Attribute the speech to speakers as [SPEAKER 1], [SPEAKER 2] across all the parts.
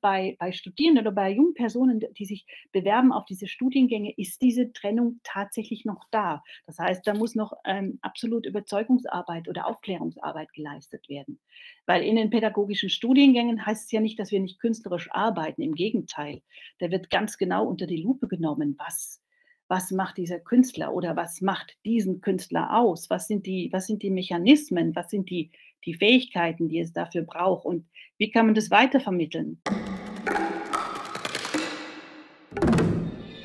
[SPEAKER 1] bei, bei Studierenden oder bei jungen Personen, die sich bewerben auf diese Studiengänge, ist diese Trennung tatsächlich noch da. Das heißt, da muss noch ähm, absolut Überzeugungsarbeit oder Aufklärungsarbeit geleistet werden. Weil in den pädagogischen Studiengängen heißt es ja nicht, dass wir nicht künstlerisch arbeiten. Im Gegenteil, da wird ganz genau unter die Lupe genommen, was was macht dieser Künstler oder was macht diesen Künstler aus? Was sind die, was sind die Mechanismen? Was sind die, die Fähigkeiten, die es dafür braucht? Und wie kann man das weitervermitteln?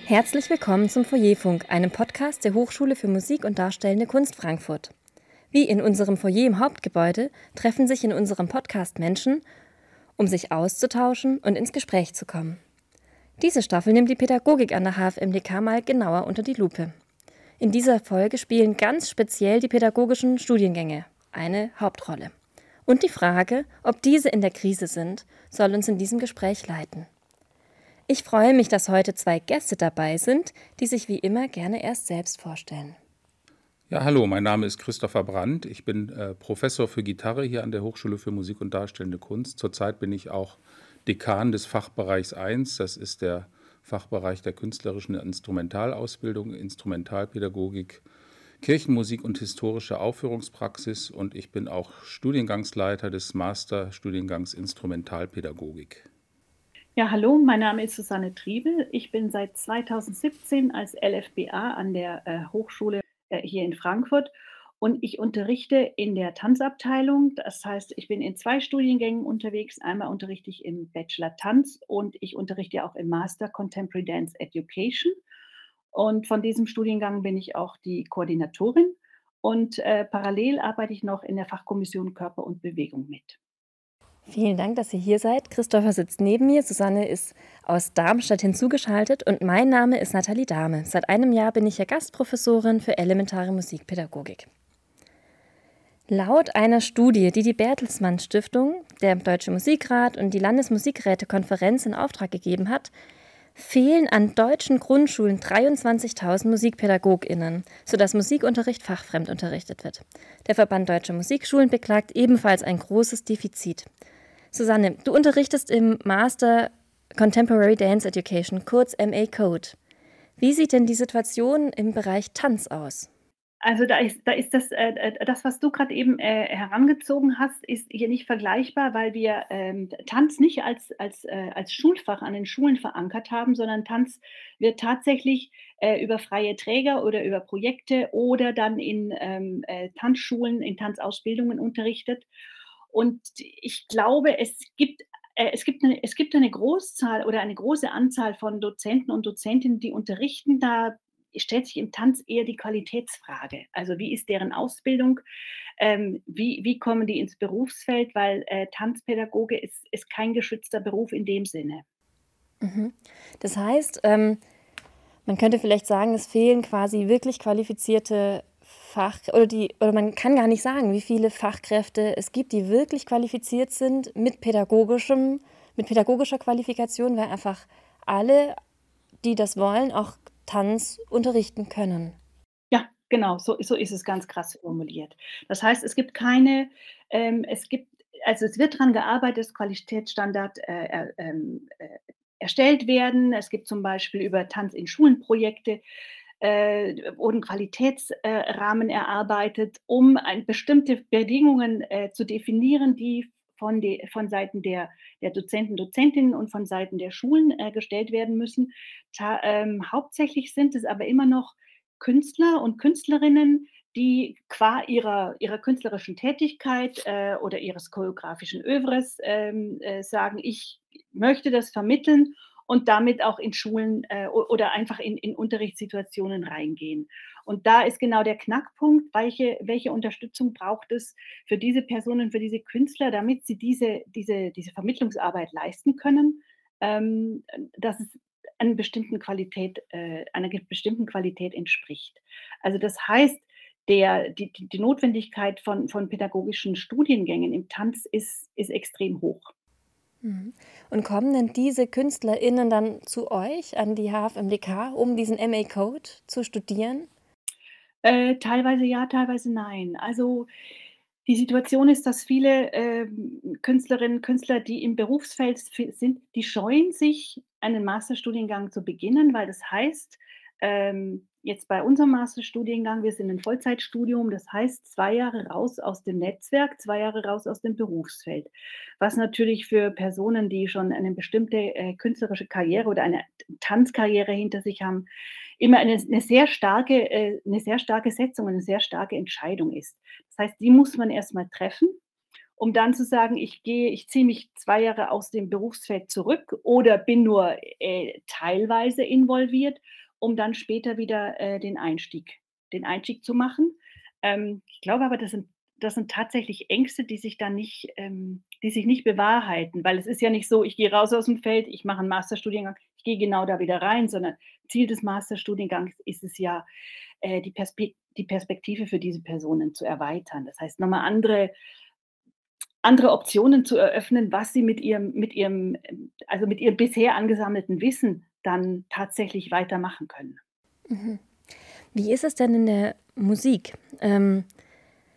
[SPEAKER 2] Herzlich willkommen zum Foyerfunk, einem Podcast der Hochschule für Musik und Darstellende Kunst Frankfurt. Wie in unserem Foyer im Hauptgebäude treffen sich in unserem Podcast Menschen, um sich auszutauschen und ins Gespräch zu kommen. Diese Staffel nimmt die Pädagogik an der HFMDK mal genauer unter die Lupe. In dieser Folge spielen ganz speziell die pädagogischen Studiengänge eine Hauptrolle. Und die Frage, ob diese in der Krise sind, soll uns in diesem Gespräch leiten. Ich freue mich, dass heute zwei Gäste dabei sind, die sich wie immer gerne erst selbst vorstellen.
[SPEAKER 3] Ja, hallo, mein Name ist Christopher Brandt. Ich bin äh, Professor für Gitarre hier an der Hochschule für Musik und Darstellende Kunst. Zurzeit bin ich auch Dekan des Fachbereichs 1. Das ist der Fachbereich der künstlerischen Instrumentalausbildung, Instrumentalpädagogik, Kirchenmusik und historische Aufführungspraxis. Und ich bin auch Studiengangsleiter des Masterstudiengangs Instrumentalpädagogik.
[SPEAKER 1] Ja, hallo, mein Name ist Susanne Triebel. Ich bin seit 2017 als LFBA an der äh, Hochschule äh, hier in Frankfurt und ich unterrichte in der Tanzabteilung. Das heißt, ich bin in zwei Studiengängen unterwegs. Einmal unterrichte ich im Bachelor Tanz und ich unterrichte auch im Master Contemporary Dance Education. Und von diesem Studiengang bin ich auch die Koordinatorin. Und äh, parallel arbeite ich noch in der Fachkommission Körper und Bewegung mit.
[SPEAKER 2] Vielen Dank, dass ihr hier seid. Christopher sitzt neben mir, Susanne ist aus Darmstadt hinzugeschaltet und mein Name ist Nathalie Dahme. Seit einem Jahr bin ich ja Gastprofessorin für elementare Musikpädagogik. Laut einer Studie, die die Bertelsmann Stiftung, der Deutsche Musikrat und die Landesmusikrätekonferenz in Auftrag gegeben hat, fehlen an deutschen Grundschulen 23.000 Musikpädagoginnen, sodass Musikunterricht fachfremd unterrichtet wird. Der Verband Deutscher Musikschulen beklagt ebenfalls ein großes Defizit. Susanne, du unterrichtest im Master Contemporary Dance Education, kurz MA Code. Wie sieht denn die Situation im Bereich Tanz aus?
[SPEAKER 1] Also da ist, da ist das, äh, äh, das, was du gerade eben äh, herangezogen hast, ist hier nicht vergleichbar, weil wir ähm, Tanz nicht als, als, äh, als Schulfach an den Schulen verankert haben, sondern Tanz wird tatsächlich äh, über freie Träger oder über Projekte oder dann in ähm, äh, Tanzschulen, in Tanzausbildungen unterrichtet. Und ich glaube, es gibt es gibt, eine, es gibt eine Großzahl oder eine große Anzahl von Dozenten und Dozentinnen, die unterrichten. Da stellt sich im Tanz eher die Qualitätsfrage. Also wie ist deren Ausbildung? Ähm, wie, wie kommen die ins Berufsfeld? Weil äh, Tanzpädagoge ist, ist kein geschützter Beruf in dem Sinne.
[SPEAKER 2] Mhm. Das heißt, ähm, man könnte vielleicht sagen, es fehlen quasi wirklich qualifizierte Fach oder die oder man kann gar nicht sagen, wie viele Fachkräfte es gibt, die wirklich qualifiziert sind mit pädagogischem mit pädagogischer Qualifikation, weil einfach alle, die das wollen, auch Tanz unterrichten können.
[SPEAKER 1] Ja, genau, so, so ist es ganz krass formuliert. Das heißt, es gibt keine, ähm, es gibt, also es wird daran gearbeitet, dass Qualitätsstandard äh, ähm, äh, erstellt werden. Es gibt zum Beispiel über Tanz in Schulen Projekte, äh, wurden Qualitätsrahmen erarbeitet, um ein, bestimmte Bedingungen äh, zu definieren, die von, de, von Seiten der, der Dozenten, Dozentinnen und von Seiten der Schulen äh, gestellt werden müssen. Ta, ähm, hauptsächlich sind es aber immer noch Künstler und Künstlerinnen, die qua ihrer, ihrer künstlerischen Tätigkeit äh, oder ihres choreografischen Övres ähm, äh, sagen, ich möchte das vermitteln und damit auch in Schulen äh, oder einfach in, in Unterrichtssituationen reingehen. Und da ist genau der Knackpunkt, welche, welche Unterstützung braucht es für diese Personen, für diese Künstler, damit sie diese, diese, diese Vermittlungsarbeit leisten können, ähm, dass es einer bestimmten Qualität, äh, einer bestimmten Qualität entspricht. Also das heißt, der, die, die Notwendigkeit von, von pädagogischen Studiengängen im Tanz ist, ist extrem hoch.
[SPEAKER 2] Mhm. Und kommen denn diese KünstlerInnen dann zu euch an die HFMDK, um diesen MA-Code zu studieren?
[SPEAKER 1] Äh, teilweise ja, teilweise nein. Also Die Situation ist, dass viele, ähm, Künstlerinnen und Künstler, die im Berufsfeld sind, die scheuen sich, einen Masterstudiengang zu beginnen, weil das heißt, ähm, jetzt bei unserem Masterstudiengang, wir sind ein Vollzeitstudium, das heißt 2 Jahre raus aus dem Netzwerk, 2 Jahre raus aus dem Berufsfeld. Was natürlich für Personen, die schon eine bestimmte, äh, künstlerische Karriere oder eine Tanzkarriere hinter sich haben, immer eine 'ne sehr starke äh, 'ne sehr starke Setzung, eine sehr starke Entscheidung ist. Das heißt, die muss man erst mal treffen, um dann zu sagen: „Ich gehe ich ziehe mich 2 Jahre aus dem Berufsfeld zurück oder bin nur, äh, teilweise involviert um dann später wieder, äh, den Einstieg den Einstieg zu machen. Ähm, ich glaube aber, das sind das sind tatsächlich Ängste, die sich dann nicht ähm, die sich nicht bewahrheiten, weil es ist ja nicht so, ich gehe raus aus dem Feld, ich mache 'n Masterstudiengang, gehe genau da wieder rein, sondern Ziel des Masterstudiengangs ist es ja, äh, die Perspek die Perspektive für diese Personen zu erweitern. Das heißt, noch mal andere andere Optionen zu eröffnen, was sie mit ihrem mit ihrem also, mit ihrem bisher angesammelten Wissen dann tatsächlich weitermachen können.
[SPEAKER 2] Mhm. Wie ist es denn in der Musik? Ähm,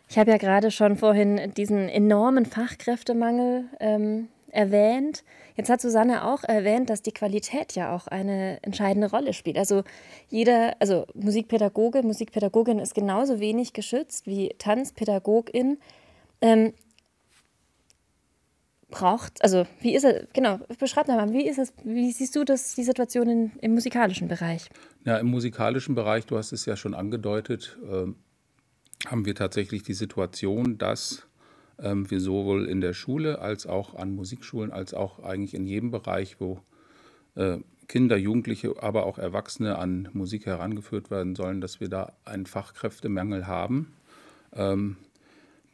[SPEAKER 2] ich habe ja gerade schon vorhin diesen enormen Fachkräftemangel, ähm, erwähnt. Jetzt hat Susanne auch erwähnt, dass die Qualität ja auch eine entscheidende Rolle spielt. Also jeder also Musikpädagoge, Musikpädagogin ist genauso wenig geschützt wie Tanzpädagogin. Ähm braucht also, wie ist es genau, beschreib mal, wie ist es wie siehst du das die Situation in im musikalischen Bereich?
[SPEAKER 3] Ja, im musikalischen Bereich, du hast es ja schon angedeutet, ähm, haben wir tatsächlich die Situation, dass, ähm, wir sowohl in der Schule als auch an Musikschulen, als auch eigentlich in jedem Bereich, wo, äh, Kinder, Jugendliche, aber auch Erwachsene an Musik herangeführt werden sollen, dass wir da einen Fachkräftemangel haben, ähm,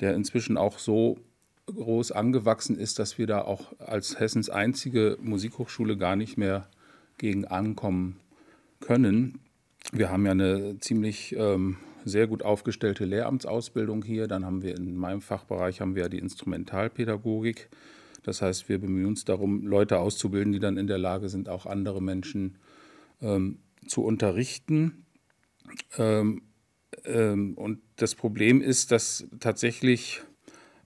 [SPEAKER 3] der inzwischen auch so groß angewachsen ist, dass wir da auch als Hessens einzige Musikhochschule gar nicht mehr gegen ankommen können. Wir haben ja eine ziemlich ähm, sehr gut aufgestellte Lehramtsausbildung hier. Dann haben wir in meinem Fachbereich haben wir die Instrumentalpädagogik. Das heißt, wir bemühen uns darum, Leute auszubilden, die dann in der Lage sind, auch andere Menschen ähm, zu unterrichten. Ähm, ähm, und das Problem ist, dass tatsächlich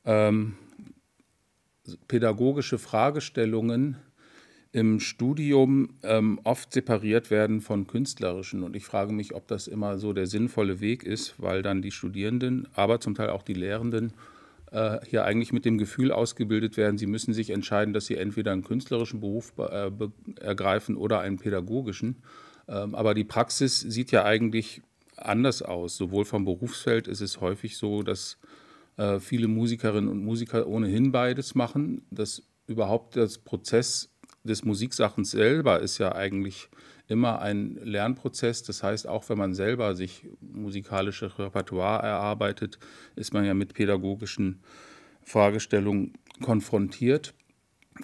[SPEAKER 3] ähm, pädagogische Fragestellungen im Studium ähm, oft separiert werden von künstlerischen. Und ich frage mich, ob das immer so der sinnvolle Weg ist, weil dann die Studierenden, aber zum Teil auch die Lehrenden äh, hier eigentlich mit dem Gefühl ausgebildet werden, sie müssen sich entscheiden, dass sie entweder einen künstlerischen Beruf äh, ergreifen oder einen pädagogischen. Ähm, aber die Praxis sieht ja eigentlich anders aus. Sowohl vom Berufsfeld ist es häufig so, dass äh, viele Musikerinnen und Musiker ohnehin beides machen. Das überhaupt das Prozess des Musiksachens selber ist ja eigentlich immer ein Lernprozess. Das heißt, auch wenn man selber sich musikalische Repertoire erarbeitet, ist man ja mit pädagogischen Fragestellungen konfrontiert.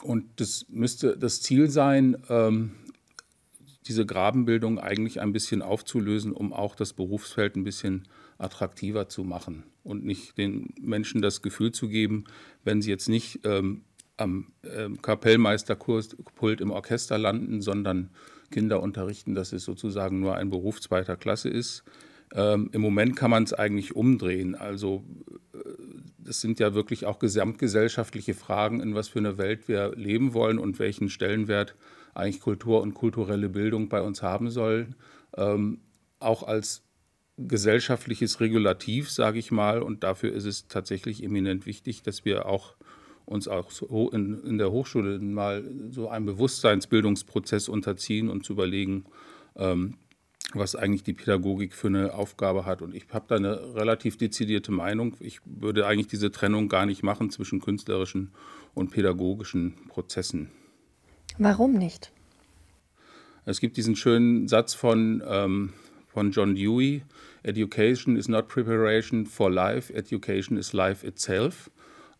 [SPEAKER 3] Und das müsste das Ziel sein, ähm, diese Grabenbildung eigentlich ein bisschen aufzulösen, um auch das Berufsfeld ein bisschen attraktiver zu machen und nicht den Menschen das Gefühl zu geben, wenn sie jetzt nicht ähm, am ähm, Kapellmeisterpult im Orchester landen, sondern Kinder unterrichten, dass es sozusagen nur ein Beruf zweiter Klasse ist. Ähm, Im Moment kann man es eigentlich umdrehen. Also äh, das sind ja wirklich auch gesamtgesellschaftliche Fragen, in was für eine Welt wir leben wollen und welchen Stellenwert eigentlich Kultur und kulturelle Bildung bei uns haben soll. Ähm, auch als gesellschaftliches Regulativ, sage ich mal. Und dafür ist es tatsächlich eminent wichtig, dass wir auch uns auch so in, in, der Hochschule mal so einen Bewusstseinsbildungsprozess unterziehen und zu überlegen, ähm, was eigentlich die Pädagogik für eine Aufgabe hat. Und ich habe da eine relativ dezidierte Meinung. Ich würde eigentlich diese Trennung gar nicht machen zwischen künstlerischen und pädagogischen Prozessen.
[SPEAKER 2] Warum nicht?
[SPEAKER 3] Es gibt diesen schönen Satz von ähm, von John Dewey. Education is not preparation for life, education is life itself.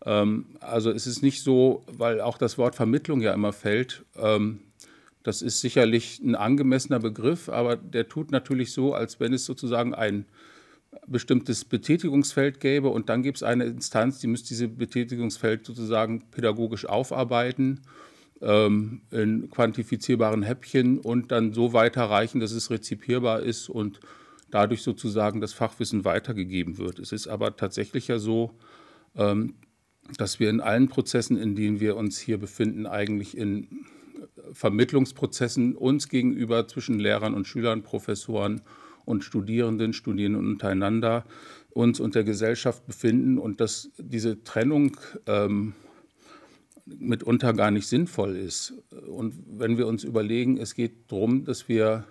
[SPEAKER 3] Ähm, also es ist nicht so, weil auch das Wort Vermittlung ja immer fällt. Ähm, das ist sicherlich ein angemessener Begriff, aber der tut natürlich so, als wenn es sozusagen ein bestimmtes Betätigungsfeld gäbe und dann gibt es eine Instanz, die müsste dieses Betätigungsfeld sozusagen pädagogisch aufarbeiten ähm, in quantifizierbaren Häppchen und dann so weiterreichen, dass es rezipierbar ist und dadurch sozusagen das Fachwissen weitergegeben wird. Es ist aber tatsächlich ja so, dass wir in allen Prozessen, in denen wir uns hier befinden, eigentlich in Vermittlungsprozessen uns gegenüber zwischen Lehrern und Schülern, Professoren und Studierenden, Studierenden untereinander uns und der Gesellschaft befinden und dass diese Trennung ähm, mitunter gar nicht sinnvoll ist. Und wenn wir uns überlegen, es geht darum, dass wir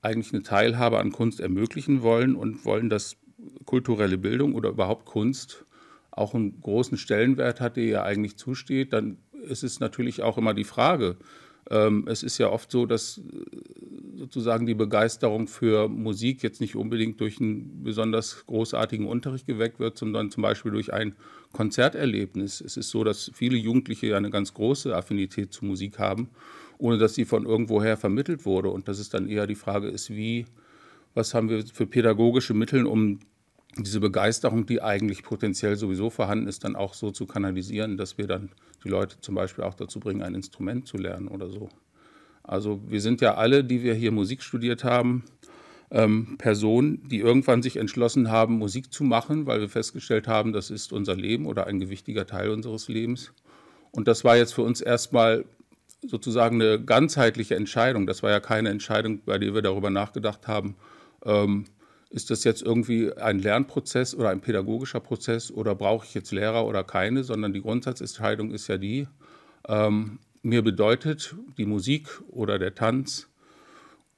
[SPEAKER 3] eigentlich eine Teilhabe an Kunst ermöglichen wollen und wollen, dass kulturelle Bildung oder überhaupt Kunst auch einen großen Stellenwert hat, der ihr eigentlich zusteht, dann ist es natürlich auch immer die Frage. Ähm, es ist ja oft so, dass äh, sozusagen die Begeisterung für Musik jetzt nicht unbedingt durch einen besonders großartigen Unterricht geweckt wird, sondern zum Beispiel durch ein Konzerterlebnis. Es ist so, dass viele Jugendliche ja eine ganz große Affinität zu Musik haben, ohne dass sie von irgendwoher vermittelt wurde. Und dass es dann eher die Frage ist, wie, was haben wir für pädagogische Mittel, um diese Begeisterung, die eigentlich potenziell sowieso vorhanden ist, dann auch so zu kanalisieren, dass wir dann die Leute zum Beispiel auch dazu bringen, ein Instrument zu lernen oder so. Also wir sind ja alle, die wir hier Musik studiert haben, ähm, Personen, die irgendwann sich entschlossen haben, Musik zu machen, weil wir festgestellt haben, das ist unser Leben oder ein gewichtiger Teil unseres Lebens. Und das war jetzt für uns erstmal sozusagen eine ganzheitliche Entscheidung. Das war ja keine Entscheidung, bei der wir darüber nachgedacht haben, ähm, ist das jetzt irgendwie ein Lernprozess oder ein pädagogischer Prozess oder brauche ich jetzt Lehrer oder keine, sondern die Grundsatzentscheidung ist ja die, ähm, mir bedeutet die Musik oder der Tanz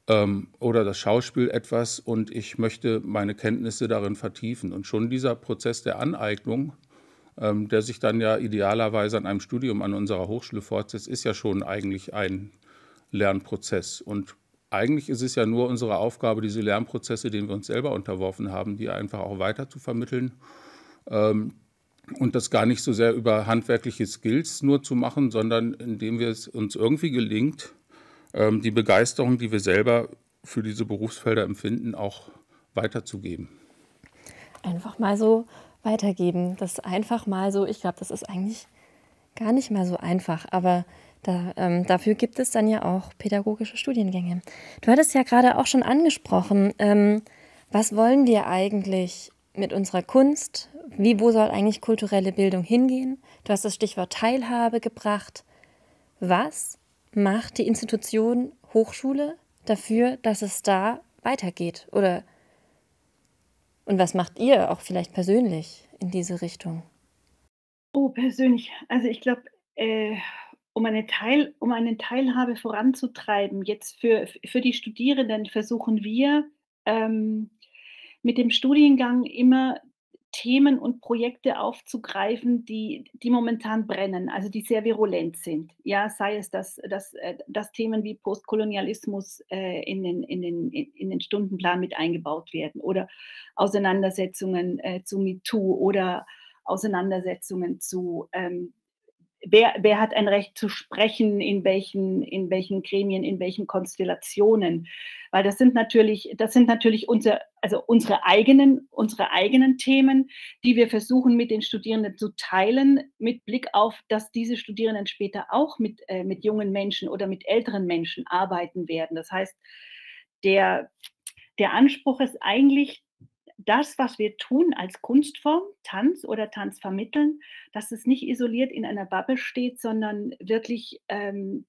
[SPEAKER 3] ähm, oder das Schauspiel etwas und ich möchte meine Kenntnisse darin vertiefen. Und schon dieser Prozess der Aneignung, ähm, der sich dann ja idealerweise an einem Studium an unserer Hochschule fortsetzt, ist ja schon eigentlich ein Lernprozess. Und eigentlich ist es ja nur unsere Aufgabe, diese Lernprozesse, denen wir uns selber unterworfen haben, die einfach auch weiter zu vermitteln. Ähm, und das gar nicht so sehr über handwerkliche Skills nur zu machen, sondern indem wir es uns irgendwie gelingt, ähm, die Begeisterung, die wir selber für diese Berufsfelder empfinden, auch weiterzugeben.
[SPEAKER 2] Einfach mal so weitergeben. Das einfach mal so, ich glaube, das ist eigentlich gar nicht mal so einfach, aber da, ähm, dafür gibt es dann ja auch pädagogische Studiengänge. Du hattest ja gerade auch schon angesprochen, ähm, was wollen wir eigentlich mit unserer Kunst? Wie, wo soll eigentlich kulturelle Bildung hingehen? Du hast das Stichwort Teilhabe gebracht. Was macht die Institution Hochschule dafür, dass es da weitergeht? Oder und was macht ihr auch vielleicht persönlich in diese Richtung?
[SPEAKER 1] Oh, persönlich. Also ich glaube, äh, um eine, Teil, um eine Teilhabe voranzutreiben, jetzt für, für die Studierenden versuchen wir ähm, mit dem Studiengang immer Themen und Projekte aufzugreifen, die, die momentan brennen, also die sehr virulent sind. Ja, sei es, dass, dass, äh, dass Themen wie Postkolonialismus äh, in, den, in, den, in den Stundenplan mit eingebaut werden oder Auseinandersetzungen äh, zu MeToo oder Auseinandersetzungen zu ähm, wer, wer hat ein Recht zu sprechen, in welchen, in welchen Gremien, in welchen Konstellationen. Weil das sind natürlich, das sind natürlich unser, also unsere eigenen, unsere eigenen Themen, die wir versuchen mit den Studierenden zu teilen, mit Blick auf, dass diese Studierenden später auch mit, äh, mit jungen Menschen oder mit älteren Menschen arbeiten werden. Das heißt, der, der Anspruch ist eigentlich, das, was wir tun als Kunstform, Tanz oder Tanz vermitteln, dass es nicht isoliert in einer Bubble steht, sondern wirklich ähm,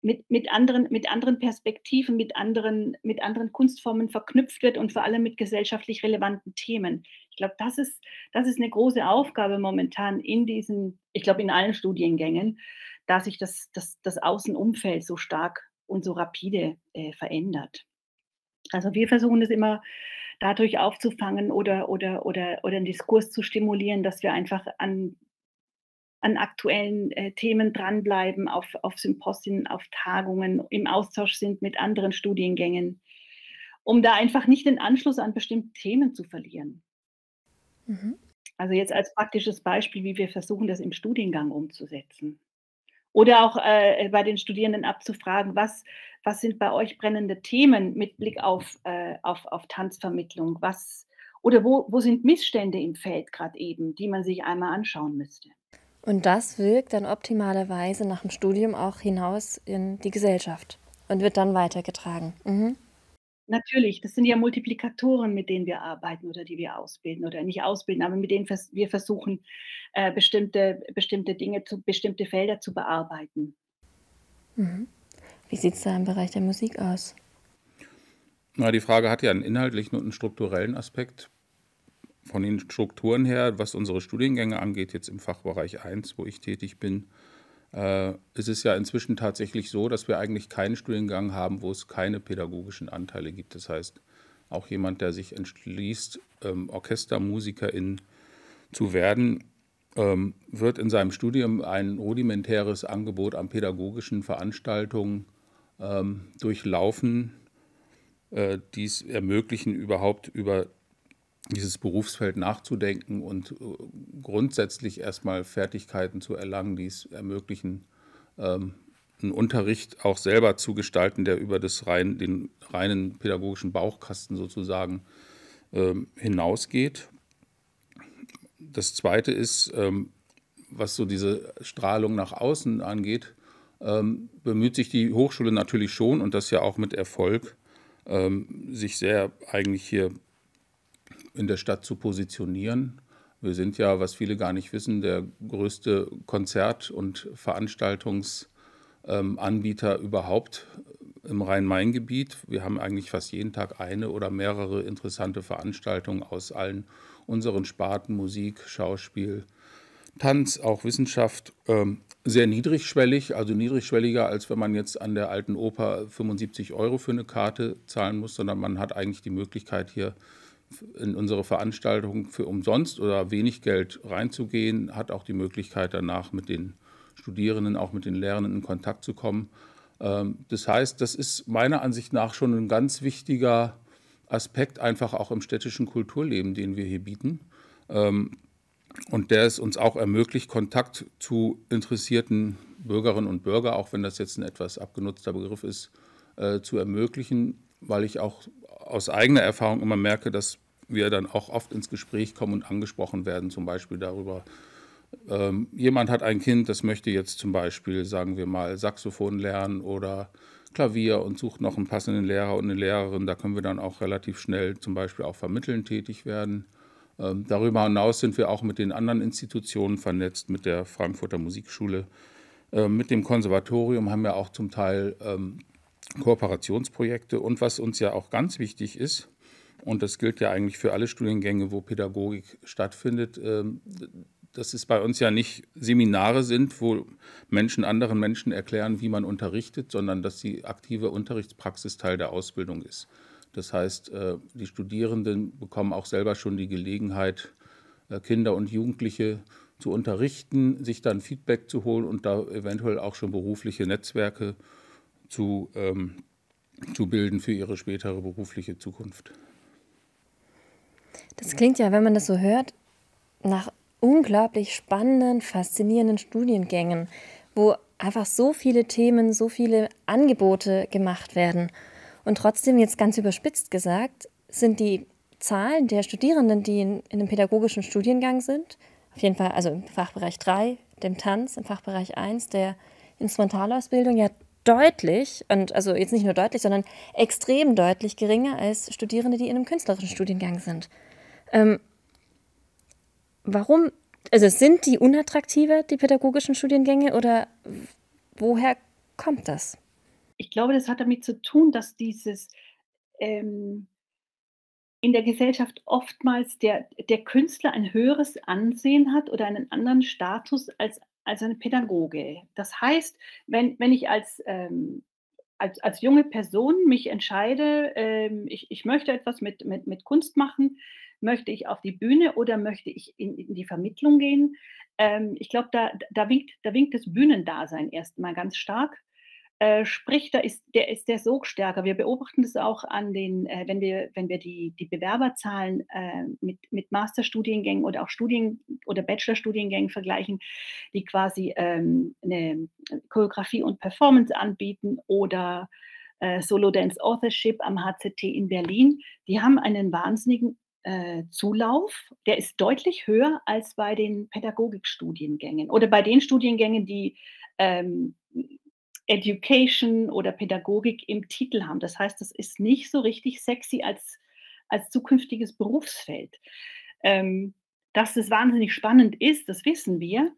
[SPEAKER 1] mit, mit, anderen, mit anderen Perspektiven, mit anderen, mit anderen Kunstformen verknüpft wird und vor allem mit gesellschaftlich relevanten Themen. Ich glaube, das ist, das ist eine große Aufgabe momentan in diesen, ich glaube, in allen Studiengängen, da sich das, das, das Außenumfeld so stark und so rapide äh, verändert. Also wir versuchen es immer dadurch aufzufangen oder, oder, oder, oder einen Diskurs zu stimulieren, dass wir einfach an, an aktuellen äh, Themen dranbleiben, auf, auf Symposien, auf Tagungen, im Austausch sind mit anderen Studiengängen, um da einfach nicht den Anschluss an bestimmte Themen zu verlieren. Mhm. Also jetzt als praktisches Beispiel, wie wir versuchen, das im Studiengang umzusetzen. Oder auch äh, bei den Studierenden abzufragen, was, was sind bei euch brennende Themen mit Blick auf, äh, auf, auf Tanzvermittlung? Was, oder wo, wo sind Missstände im Feld gerade eben, die man sich einmal anschauen müsste?
[SPEAKER 2] Und das wirkt dann optimalerweise nach dem Studium auch hinaus in die Gesellschaft und wird dann weitergetragen. Mhm.
[SPEAKER 1] Natürlich, das sind ja Multiplikatoren, mit denen wir arbeiten oder die wir ausbilden oder nicht ausbilden, aber mit denen vers wir versuchen, äh, bestimmte bestimmte Dinge zu bestimmte Felder zu bearbeiten.
[SPEAKER 2] Mhm. Wie sieht's da im Bereich der Musik aus?
[SPEAKER 3] Na, die Frage hat ja einen inhaltlichen und einen strukturellen Aspekt. Von den Strukturen her, was unsere Studiengänge angeht, jetzt im Fachbereich 1, wo ich tätig bin, äh, ist es ja inzwischen tatsächlich so, dass wir eigentlich keinen Studiengang haben, wo es keine pädagogischen Anteile gibt. Das heißt, auch jemand, der sich entschließt, ähm, Orchestermusikerin zu werden, ähm, wird in seinem Studium ein rudimentäres Angebot an pädagogischen Veranstaltungen ähm, durchlaufen, äh, die es ermöglichen, überhaupt über dieses Berufsfeld nachzudenken und äh, grundsätzlich erstmal Fertigkeiten zu erlangen, die es ermöglichen, ähm, einen Unterricht auch selber zu gestalten, der über das rein, den reinen pädagogischen Bauchkasten sozusagen ähm, hinausgeht. Das Zweite ist, ähm, was so diese Strahlung nach außen angeht, ähm, bemüht sich die Hochschule natürlich schon und das ja auch mit Erfolg, ähm, sich sehr eigentlich hier in der Stadt zu positionieren. Wir sind ja, was viele gar nicht wissen, der größte Konzert- und Veranstaltungsanbieter überhaupt im Rhein-Main-Gebiet. Wir haben eigentlich fast jeden Tag eine oder mehrere interessante Veranstaltungen aus allen unseren Sparten, Musik, Schauspiel, Tanz, auch Wissenschaft, ähm, sehr niedrigschwellig, also niedrigschwelliger, als wenn man jetzt an der alten Oper 75 Euro für eine Karte zahlen muss, sondern man hat eigentlich die Möglichkeit hier in unsere Veranstaltung für umsonst oder wenig Geld reinzugehen, hat auch die Möglichkeit danach mit den Studierenden, auch mit den Lehrenden in Kontakt zu kommen. Ähm, das heißt, das ist meiner Ansicht nach schon ein ganz wichtiger Aspekt einfach auch im städtischen Kulturleben, den wir hier bieten. Ähm, und der es uns auch ermöglicht, Kontakt zu interessierten Bürgerinnen und Bürgern, auch wenn das jetzt ein etwas abgenutzter Begriff ist, äh, zu ermöglichen, weil ich auch aus eigener Erfahrung immer merke, dass wir dann auch oft ins Gespräch kommen und angesprochen werden, zum Beispiel darüber, ähm, jemand hat ein Kind, das möchte jetzt zum Beispiel, sagen wir mal, Saxophon lernen oder Klavier und sucht noch einen passenden Lehrer und eine Lehrerin. Da können wir dann auch relativ schnell zum Beispiel auch vermitteln tätig werden. Ähm, darüber hinaus sind wir auch mit den anderen Institutionen vernetzt, mit der Frankfurter Musikschule, äh, mit dem Konservatorium haben wir auch zum Teil ähm, Kooperationsprojekte. Und was uns ja auch ganz wichtig ist, und das gilt ja eigentlich für alle Studiengänge, wo Pädagogik stattfindet, ähm, dass es bei uns ja nicht Seminare sind, wo Menschen anderen Menschen erklären, wie man unterrichtet, sondern dass die aktive Unterrichtspraxis Teil der Ausbildung ist. Das heißt, äh, die Studierenden bekommen auch selber schon die Gelegenheit, äh, Kinder und Jugendliche zu unterrichten, sich dann Feedback zu holen und da eventuell auch schon berufliche Netzwerke zu, ähm, zu bilden für ihre spätere berufliche Zukunft.
[SPEAKER 2] Das klingt ja, wenn man das so hört, nach unglaublich spannenden, faszinierenden Studiengängen, wo einfach so viele Themen, so viele Angebote gemacht werden. Und trotzdem, jetzt ganz überspitzt gesagt, sind die Zahlen der Studierenden, die in, in einem pädagogischen Studiengang sind, auf jeden Fall, also im Fachbereich 3, dem Tanz, im Fachbereich 1, der Instrumentalausbildung, ja deutlich, und also jetzt nicht nur deutlich, sondern extrem deutlich geringer als Studierende, die in einem künstlerischen Studiengang sind. Ähm, warum, also sind die unattraktiver, die pädagogischen Studiengänge, oder woher kommt das?
[SPEAKER 1] Ich glaube, das hat damit zu tun, dass dieses ähm, in der Gesellschaft oftmals der, der Künstler ein höheres Ansehen hat oder einen anderen Status als, als ein Pädagoge. Das heißt, wenn, wenn ich als, ähm, als, als junge Person mich entscheide, ähm, ich, ich möchte etwas mit, mit, mit Kunst machen, Möchte ich auf die Bühne oder möchte ich in, in die Vermittlung gehen? Ähm, ich glaube, da, da, winkt, da winkt das Bühnendasein erstmal ganz stark. Äh, sprich, da ist der, ist der Sog stärker. Wir beobachten das auch an den, äh, wenn wir, wenn wir die, die Bewerberzahlen äh, mit, mit Masterstudiengängen oder auch Studien- oder Bachelorstudiengängen vergleichen, die quasi ähm, eine Choreografie und Performance anbieten oder äh, Solo Dance Authorship am HZT in Berlin. Die haben einen wahnsinnigen äh, Zulauf, der ist deutlich höher als bei den Pädagogikstudiengängen oder bei den Studiengängen, die ähm, Education oder Pädagogik im Titel haben. Das heißt, das ist nicht so richtig sexy als, als zukünftiges Berufsfeld. Ähm, dass es wahnsinnig spannend ist, das wissen wir.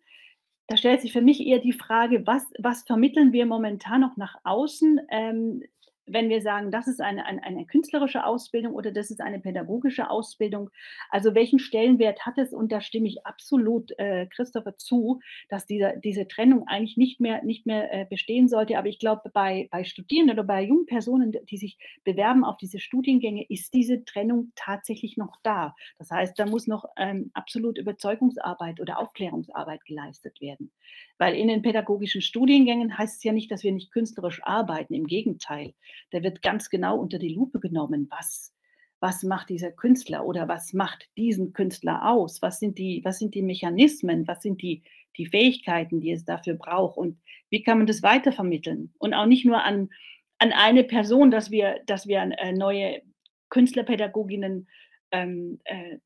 [SPEAKER 1] Da stellt sich für mich eher die Frage, was, was vermitteln wir momentan noch nach außen? Ähm, wenn wir sagen, das ist eine, eine, eine, künstlerische Ausbildung oder das ist eine pädagogische Ausbildung, also welchen Stellenwert hat es? Und da stimme ich absolut äh, Christopher zu, dass diese, diese Trennung eigentlich nicht mehr, nicht mehr äh, bestehen sollte. Aber ich glaube, bei, bei Studierenden oder bei jungen Personen, die sich bewerben auf diese Studiengänge, ist diese Trennung tatsächlich noch da. Das heißt, da muss noch ähm, absolut Überzeugungsarbeit oder Aufklärungsarbeit geleistet werden. Weil in den pädagogischen Studiengängen heißt es ja nicht, dass wir nicht künstlerisch arbeiten. Im Gegenteil. Da wird ganz genau unter die Lupe genommen, was, was macht dieser Künstler oder was macht diesen Künstler aus? Was sind die, was sind die Mechanismen? Was sind die, die Fähigkeiten, die es dafür braucht? Und wie kann man das weitervermitteln? Und auch nicht nur an, an eine Person, dass wir, dass wir äh, neue Künstlerpädagoginnen ähm, äh,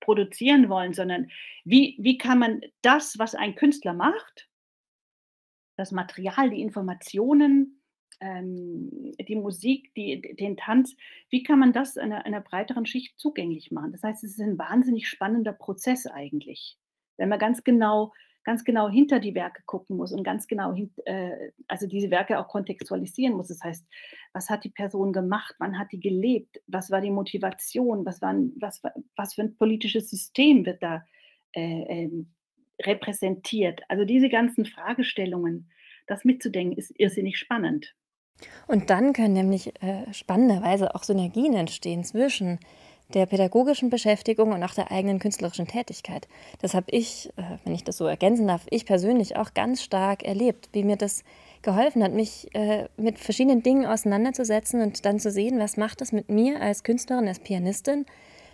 [SPEAKER 1] produzieren wollen, sondern wie, wie kann man das, was ein Künstler macht, das Material, die Informationen, die Musik, die, den Tanz, wie kann man das einer, einer breiteren Schicht zugänglich machen? Das heißt, es ist ein wahnsinnig spannender Prozess eigentlich, wenn man ganz genau, ganz genau hinter die Werke gucken muss und ganz genau, hin, äh, also diese Werke auch kontextualisieren muss. Das heißt, was hat die Person gemacht? Wann hat die gelebt? Was war die Motivation? Was, war, was, was für ein politisches System wird da äh, äh, repräsentiert? Also diese ganzen Fragestellungen, das mitzudenken, ist irrsinnig spannend.
[SPEAKER 2] Und dann können nämlich äh, spannenderweise auch Synergien entstehen zwischen der pädagogischen Beschäftigung und auch der eigenen künstlerischen Tätigkeit. Das habe ich, äh, wenn ich das so ergänzen darf, ich persönlich auch ganz stark erlebt, wie mir das geholfen hat, mich äh, mit verschiedenen Dingen auseinanderzusetzen und dann zu sehen, was macht das mit mir als Künstlerin, als Pianistin.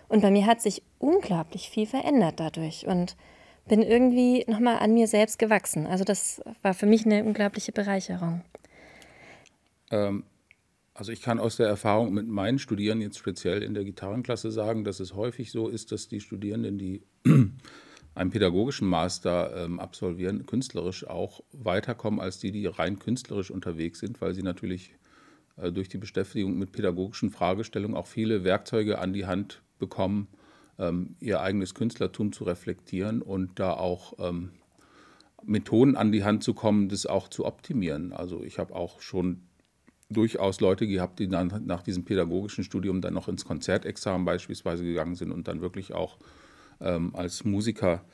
[SPEAKER 2] Und bei mir hat sich unglaublich viel verändert dadurch und bin irgendwie nochmal an mir selbst gewachsen. Also das war für mich eine unglaubliche Bereicherung.
[SPEAKER 3] Ähm, also ich kann aus der Erfahrung mit meinen Studierenden jetzt speziell in der Gitarrenklasse sagen, dass es häufig so ist, dass die Studierenden, die einen pädagogischen Master ähm, absolvieren, künstlerisch auch weiterkommen als die, die rein künstlerisch unterwegs sind, weil sie natürlich äh, durch die Beschäftigung mit pädagogischen Fragestellungen auch viele Werkzeuge an die Hand bekommen, ähm, ihr eigenes Künstlertum zu reflektieren und da auch ähm, Methoden an die Hand zu kommen, das auch zu optimieren. Also ich habe auch schon durchaus Leute gehabt, die dann nach diesem pädagogischen Studium dann noch ins Konzertexamen beispielsweise gegangen sind und dann wirklich auch ähm, als Musiker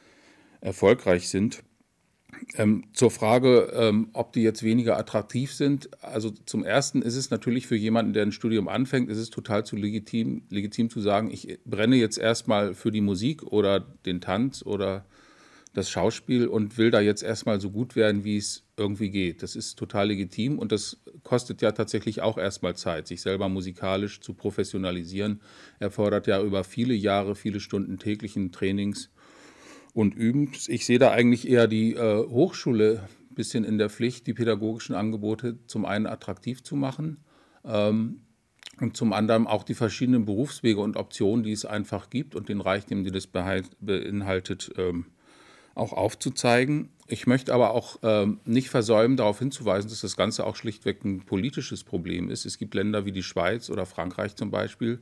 [SPEAKER 3] erfolgreich sind. Ähm, zur Frage, ähm, ob die jetzt weniger attraktiv sind. Also zum Ersten ist es natürlich für jemanden, der ein Studium anfängt, ist es total zu legitim, legitim zu sagen, ich brenne jetzt erstmal für die Musik oder den Tanz oder das Schauspiel und will da jetzt erstmal so gut werden, wie es irgendwie geht. Das ist total legitim und das kostet ja tatsächlich auch erstmal Zeit, sich selber musikalisch zu professionalisieren. Erfordert ja über viele Jahre, viele Stunden täglichen Trainings und Übens. Ich sehe da eigentlich eher die äh, Hochschule ein bisschen in der Pflicht, die pädagogischen Angebote zum einen attraktiv zu machen ähm, und zum anderen auch die verschiedenen Berufswege und Optionen, die es einfach gibt und den Reichtum, die das beinhaltet, ähm, auch aufzuzeigen. Ich möchte aber auch ähm, nicht versäumen, darauf hinzuweisen, dass das Ganze auch schlichtweg ein politisches Problem ist. Es gibt Länder wie die Schweiz oder Frankreich zum Beispiel.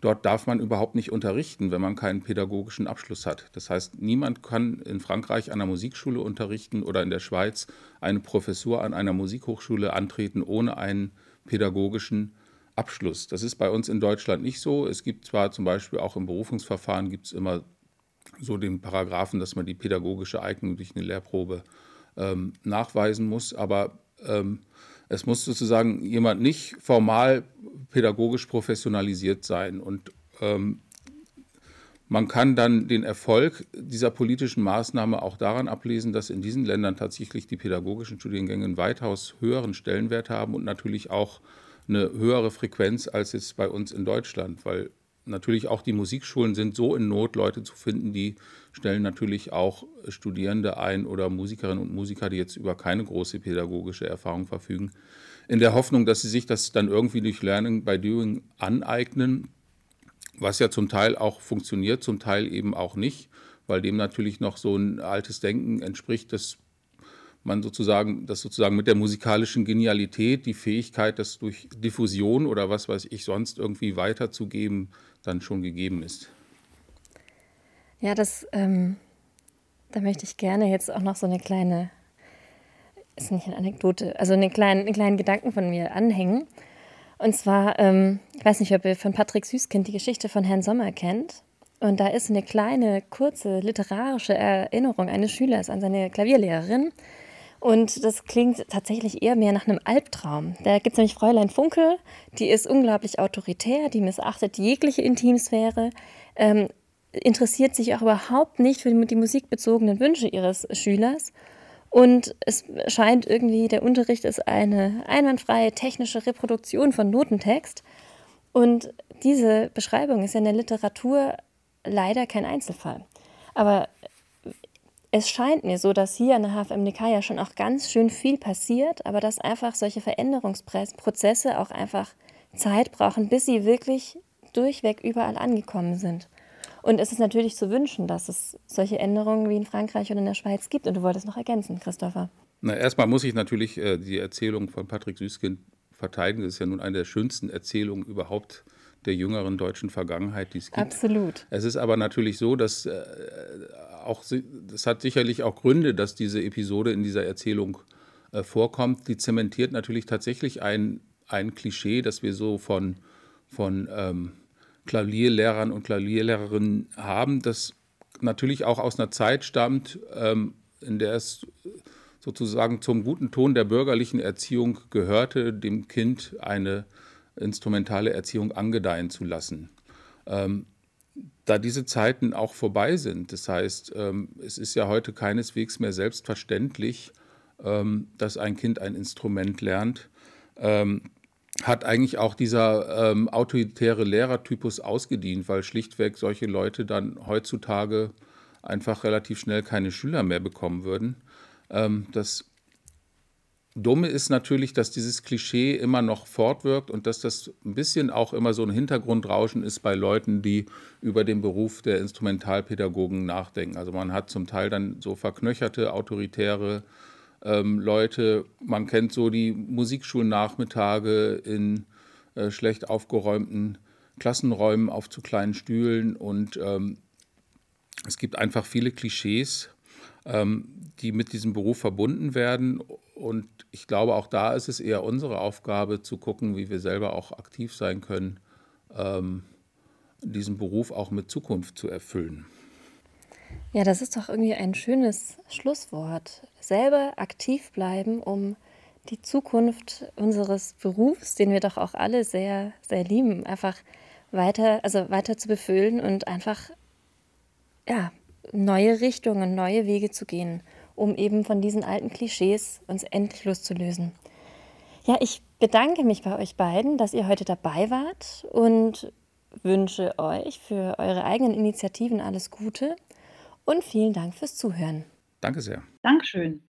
[SPEAKER 3] Dort darf man überhaupt nicht unterrichten, wenn man keinen pädagogischen Abschluss hat. Das heißt, niemand kann in Frankreich an einer Musikschule unterrichten oder in der Schweiz eine Professur an einer Musikhochschule antreten ohne einen pädagogischen Abschluss. Das ist bei uns in Deutschland nicht so. Es gibt zwar zum Beispiel auch im Berufungsverfahren gibt es immer so den Paragraphen, dass man die pädagogische Eignung durch eine Lehrprobe ähm, nachweisen muss. Aber ähm, es muss sozusagen jemand nicht formal pädagogisch professionalisiert sein. Und ähm, man kann dann den Erfolg dieser politischen Maßnahme auch daran ablesen, dass in diesen Ländern tatsächlich die pädagogischen Studiengänge einen weitaus höheren Stellenwert haben und natürlich auch eine höhere Frequenz als jetzt bei uns in Deutschland, weil natürlich auch die Musikschulen sind so in Not, Leute zu finden, die stellen natürlich auch Studierende ein oder Musikerinnen und Musiker, die jetzt über keine große pädagogische Erfahrung verfügen, in der Hoffnung, dass sie sich das dann irgendwie durch Learning by Doing aneignen, was ja zum Teil auch funktioniert, zum Teil eben auch nicht, weil dem natürlich noch so ein altes Denken entspricht, dass man sozusagen, dass sozusagen mit der musikalischen Genialität die Fähigkeit, das durch Diffusion oder was weiß ich sonst irgendwie weiterzugeben, dann schon gegeben ist.
[SPEAKER 2] Ja, das, ähm, da möchte ich gerne jetzt auch noch so eine kleine, ist nicht eine Anekdote, also eine kleine, einen kleinen Gedanken von mir anhängen. Und zwar, ähm, ich weiß nicht, ob ihr von Patrick Süßkind die Geschichte von Herrn Sommer kennt. Und da ist eine kleine, kurze literarische Erinnerung eines Schülers an seine Klavierlehrerin. Und das klingt tatsächlich eher mehr nach einem Albtraum. Da gibt es nämlich Fräulein Funkel, die ist unglaublich autoritär, die missachtet jegliche Intimsphäre, ähm, interessiert sich auch überhaupt nicht für die musikbezogenen Wünsche ihres Schülers. Und es scheint irgendwie, der Unterricht ist eine einwandfreie technische Reproduktion von Notentext. Und diese Beschreibung ist ja in der Literatur leider kein Einzelfall. Aber es scheint mir so, dass hier an der HFMDK ja schon auch ganz schön viel passiert, aber dass einfach solche Veränderungsprozesse auch einfach Zeit brauchen, bis sie wirklich durchweg überall angekommen sind. Und es ist natürlich zu wünschen, dass es solche Änderungen wie in Frankreich und in der Schweiz gibt. Und du wolltest noch ergänzen, Christopher.
[SPEAKER 3] Na, erstmal muss ich natürlich äh, die Erzählung von Patrick Süßkind verteidigen. Das ist ja nun eine der schönsten Erzählungen überhaupt der jüngeren deutschen Vergangenheit, die es gibt.
[SPEAKER 2] Absolut.
[SPEAKER 3] Es ist aber natürlich so, dass äh, auch, das hat sicherlich auch Gründe, dass diese Episode in dieser Erzählung äh, vorkommt. Die zementiert natürlich tatsächlich ein, ein Klischee, das wir so von, von ähm, Klavierlehrern und Klavierlehrerinnen haben, das natürlich auch aus einer Zeit stammt, ähm, in der es sozusagen zum guten Ton der bürgerlichen Erziehung gehörte, dem Kind eine instrumentale Erziehung angedeihen zu lassen. Ähm, da diese Zeiten auch vorbei sind, das heißt, ähm, es ist ja heute keineswegs mehr selbstverständlich, ähm, dass ein Kind ein Instrument lernt, ähm, hat eigentlich auch dieser ähm, autoritäre Lehrertypus ausgedient, weil schlichtweg solche Leute dann heutzutage einfach relativ schnell keine Schüler mehr bekommen würden. Ähm, das Dumme ist natürlich, dass dieses Klischee immer noch fortwirkt und dass das ein bisschen auch immer so ein Hintergrundrauschen ist bei Leuten, die über den Beruf der Instrumentalpädagogen nachdenken. Also man hat zum Teil dann so verknöcherte, autoritäre ähm, Leute. Man kennt so die Musikschulnachmittage in äh, schlecht aufgeräumten Klassenräumen auf zu kleinen Stühlen und ähm, es gibt einfach viele Klischees, die mit diesem Beruf verbunden werden und ich glaube, auch da ist es eher unsere Aufgabe zu gucken, wie wir selber auch aktiv sein können, ähm, diesen Beruf auch mit Zukunft zu erfüllen.
[SPEAKER 2] Ja, das ist doch irgendwie ein schönes Schlusswort. Selber aktiv bleiben, um die Zukunft unseres Berufs, den wir doch auch alle sehr, sehr lieben, einfach weiter, also weiter zu befüllen und einfach ja, neue Richtungen, neue Wege zu gehen um eben von diesen alten Klischees uns endlich loszulösen. Ja, ich bedanke mich bei euch beiden, dass ihr heute dabei wart und wünsche euch für eure eigenen Initiativen alles Gute und vielen Dank fürs Zuhören.
[SPEAKER 3] Danke sehr.
[SPEAKER 1] Dankeschön.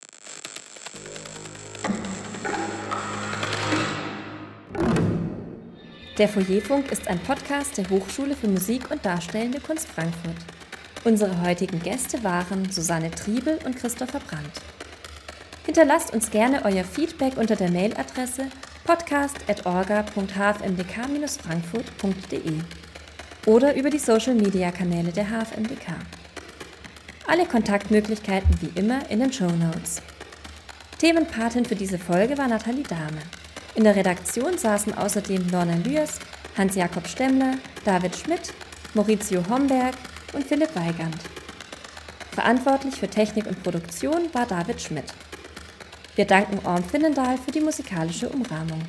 [SPEAKER 2] Der Foyerfunk ist ein Podcast der Hochschule für Musik und Darstellende Kunst Frankfurt. Unsere heutigen Gäste waren Susanne Triebel und Christopher Brandt. Hinterlasst uns gerne euer Feedback unter der Mailadresse podcast.orga.hfmdk-frankfurt.de oder über die Social-Media-Kanäle der HFMDK. Alle Kontaktmöglichkeiten wie immer in den Show Notes. Themenpatin für diese Folge war Nathalie Dahme. In der Redaktion saßen außerdem Lorna Lüers, Hans-Jakob Stemmler, David Schmidt, Maurizio Homberg, und Philipp Weigand. Verantwortlich für Technik und Produktion war David Schmidt. Wir danken Orm Finnendahl für die musikalische Umrahmung.